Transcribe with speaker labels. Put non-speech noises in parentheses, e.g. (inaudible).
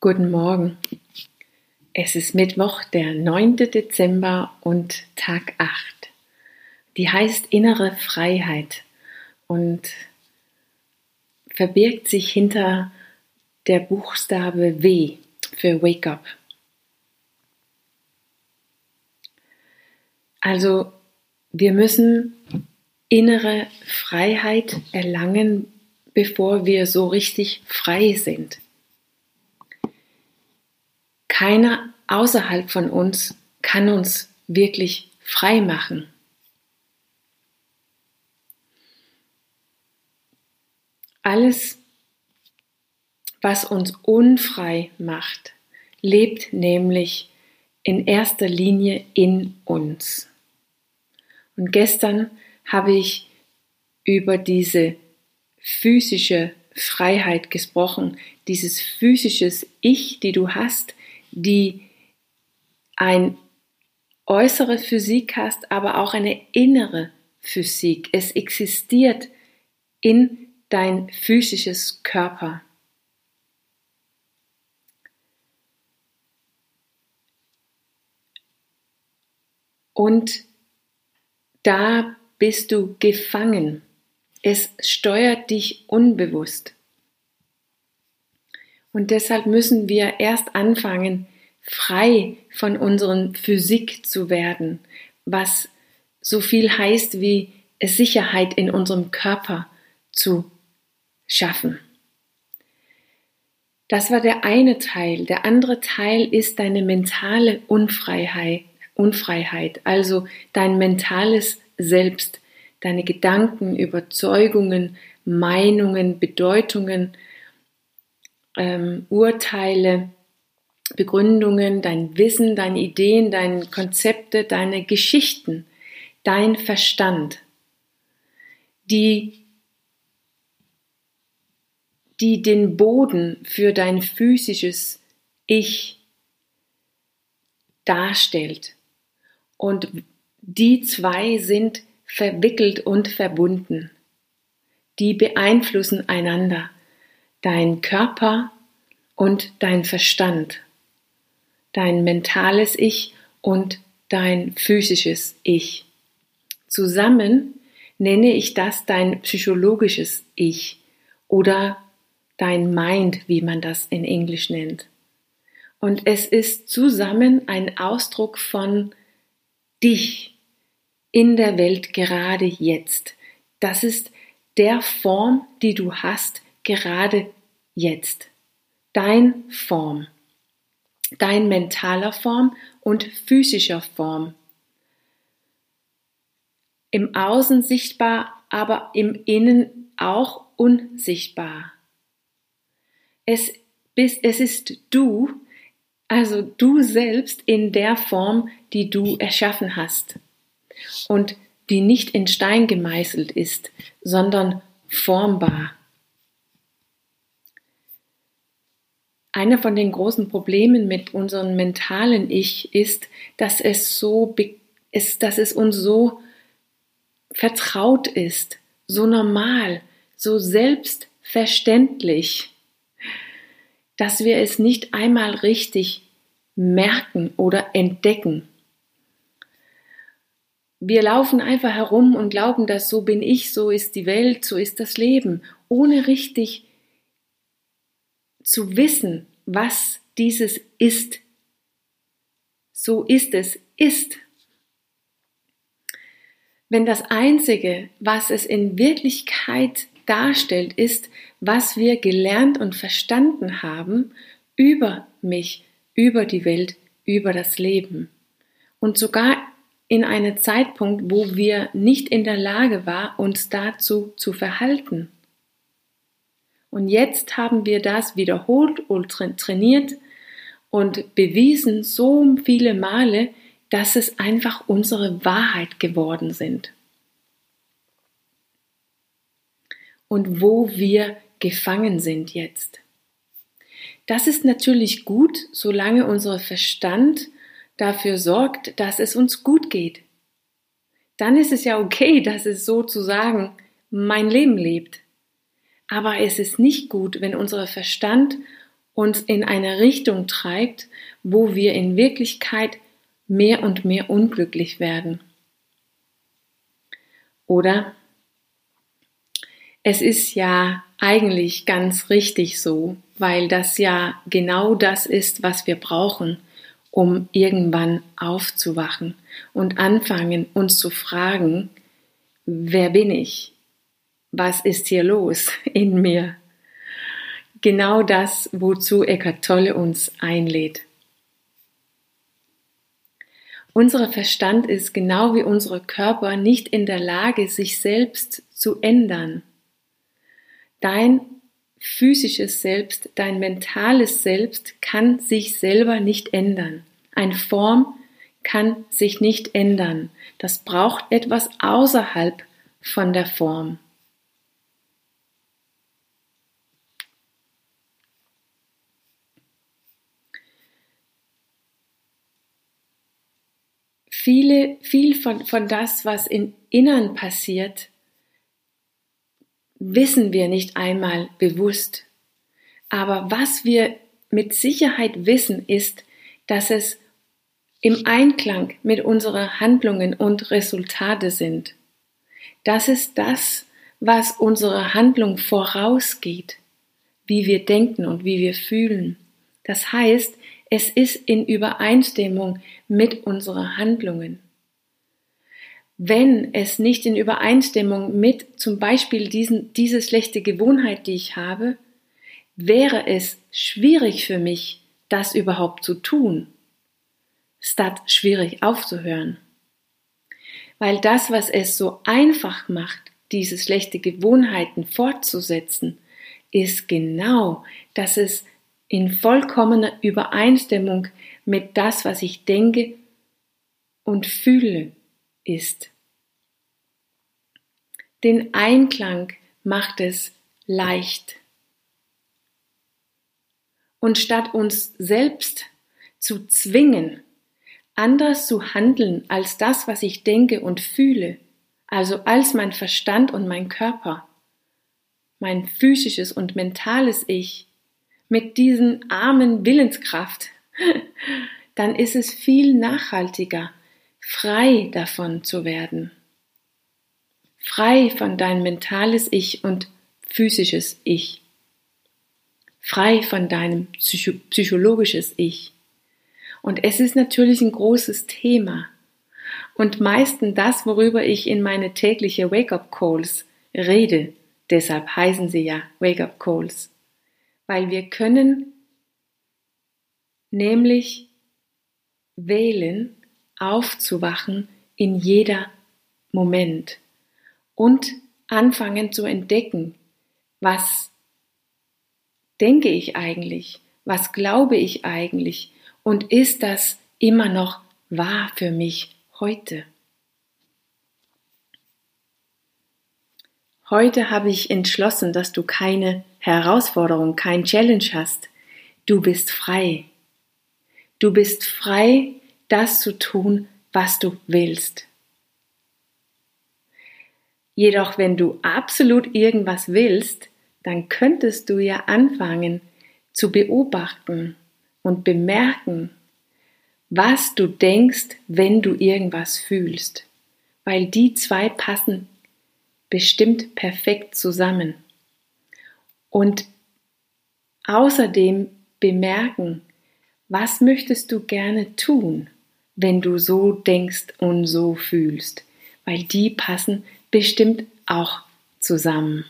Speaker 1: Guten Morgen. Es ist Mittwoch, der 9. Dezember und Tag 8. Die heißt innere Freiheit und verbirgt sich hinter der Buchstabe W für Wake Up. Also wir müssen innere Freiheit erlangen, bevor wir so richtig frei sind. Keiner außerhalb von uns kann uns wirklich frei machen. Alles, was uns unfrei macht, lebt nämlich in erster Linie in uns. Und gestern habe ich über diese physische Freiheit gesprochen, dieses physisches Ich, die du hast, die ein äußere Physik hast, aber auch eine innere Physik. Es existiert in dein physisches Körper. Und da bist du gefangen. Es steuert dich unbewusst. Und deshalb müssen wir erst anfangen, frei von unseren Physik zu werden, was so viel heißt wie Sicherheit in unserem Körper zu schaffen. Das war der eine Teil. Der andere Teil ist deine mentale Unfreiheit, Unfreiheit, also dein mentales Selbst, deine Gedanken, Überzeugungen, Meinungen, Bedeutungen, ähm, Urteile, Begründungen, dein Wissen, deine Ideen, deine Konzepte, deine Geschichten, dein Verstand, die, die den Boden für dein physisches Ich darstellt. Und die zwei sind verwickelt und verbunden. Die beeinflussen einander dein Körper und dein Verstand, dein mentales Ich und dein physisches Ich. Zusammen nenne ich das dein psychologisches Ich oder dein Mind, wie man das in Englisch nennt. Und es ist zusammen ein Ausdruck von dich in der Welt gerade jetzt. Das ist der Form, die du hast, gerade jetzt. Dein Form. Dein mentaler Form und physischer Form. Im Außen sichtbar, aber im Innen auch unsichtbar. Es, bist, es ist du, also du selbst in der Form, die du erschaffen hast und die nicht in Stein gemeißelt ist, sondern formbar. Einer von den großen Problemen mit unserem mentalen Ich ist, dass es so ist, dass es uns so vertraut ist, so normal, so selbstverständlich, dass wir es nicht einmal richtig merken oder entdecken. Wir laufen einfach herum und glauben, dass so bin ich, so ist die Welt, so ist das Leben, ohne richtig zu wissen, was dieses ist. So ist es, ist. Wenn das Einzige, was es in Wirklichkeit darstellt, ist, was wir gelernt und verstanden haben über mich, über die Welt, über das Leben. Und sogar in einem Zeitpunkt, wo wir nicht in der Lage waren, uns dazu zu verhalten. Und jetzt haben wir das wiederholt und trainiert und bewiesen so viele Male, dass es einfach unsere Wahrheit geworden sind. Und wo wir gefangen sind jetzt. Das ist natürlich gut, solange unser Verstand dafür sorgt, dass es uns gut geht. Dann ist es ja okay, dass es sozusagen mein Leben lebt. Aber es ist nicht gut, wenn unser Verstand uns in eine Richtung treibt, wo wir in Wirklichkeit mehr und mehr unglücklich werden. Oder es ist ja eigentlich ganz richtig so, weil das ja genau das ist, was wir brauchen, um irgendwann aufzuwachen und anfangen, uns zu fragen, wer bin ich? Was ist hier los in mir? Genau das, wozu Eckhart Tolle uns einlädt. Unser Verstand ist genau wie unsere Körper nicht in der Lage, sich selbst zu ändern. Dein physisches Selbst, dein mentales Selbst kann sich selber nicht ändern. Eine Form kann sich nicht ändern. Das braucht etwas außerhalb von der Form. Viele, viel von, von das, was im Innern passiert, wissen wir nicht einmal bewusst. Aber was wir mit Sicherheit wissen, ist, dass es im Einklang mit unseren Handlungen und Resultate sind. Das ist das, was unsere Handlung vorausgeht, wie wir denken und wie wir fühlen. Das heißt, es ist in Übereinstimmung mit unseren Handlungen. Wenn es nicht in Übereinstimmung mit zum Beispiel diesen, diese schlechte Gewohnheit, die ich habe, wäre es schwierig für mich, das überhaupt zu tun, statt schwierig aufzuhören. Weil das, was es so einfach macht, diese schlechte Gewohnheiten fortzusetzen, ist genau, dass es in vollkommener Übereinstimmung mit das, was ich denke und fühle, ist. Den Einklang macht es leicht. Und statt uns selbst zu zwingen, anders zu handeln als das, was ich denke und fühle, also als mein Verstand und mein Körper, mein physisches und mentales Ich, mit diesen armen Willenskraft, (laughs) dann ist es viel nachhaltiger, frei davon zu werden. Frei von dein mentales Ich und physisches Ich. Frei von deinem psycho psychologisches Ich. Und es ist natürlich ein großes Thema. Und meistens das, worüber ich in meine tägliche Wake-up Calls rede. Deshalb heißen sie ja Wake-up Calls weil wir können nämlich wählen, aufzuwachen in jeder Moment und anfangen zu entdecken, was denke ich eigentlich, was glaube ich eigentlich und ist das immer noch wahr für mich heute? Heute habe ich entschlossen, dass du keine Herausforderung, kein Challenge hast. Du bist frei. Du bist frei, das zu tun, was du willst. Jedoch, wenn du absolut irgendwas willst, dann könntest du ja anfangen zu beobachten und bemerken, was du denkst, wenn du irgendwas fühlst, weil die zwei passen bestimmt perfekt zusammen. Und außerdem bemerken, was möchtest du gerne tun, wenn du so denkst und so fühlst, weil die passen bestimmt auch zusammen.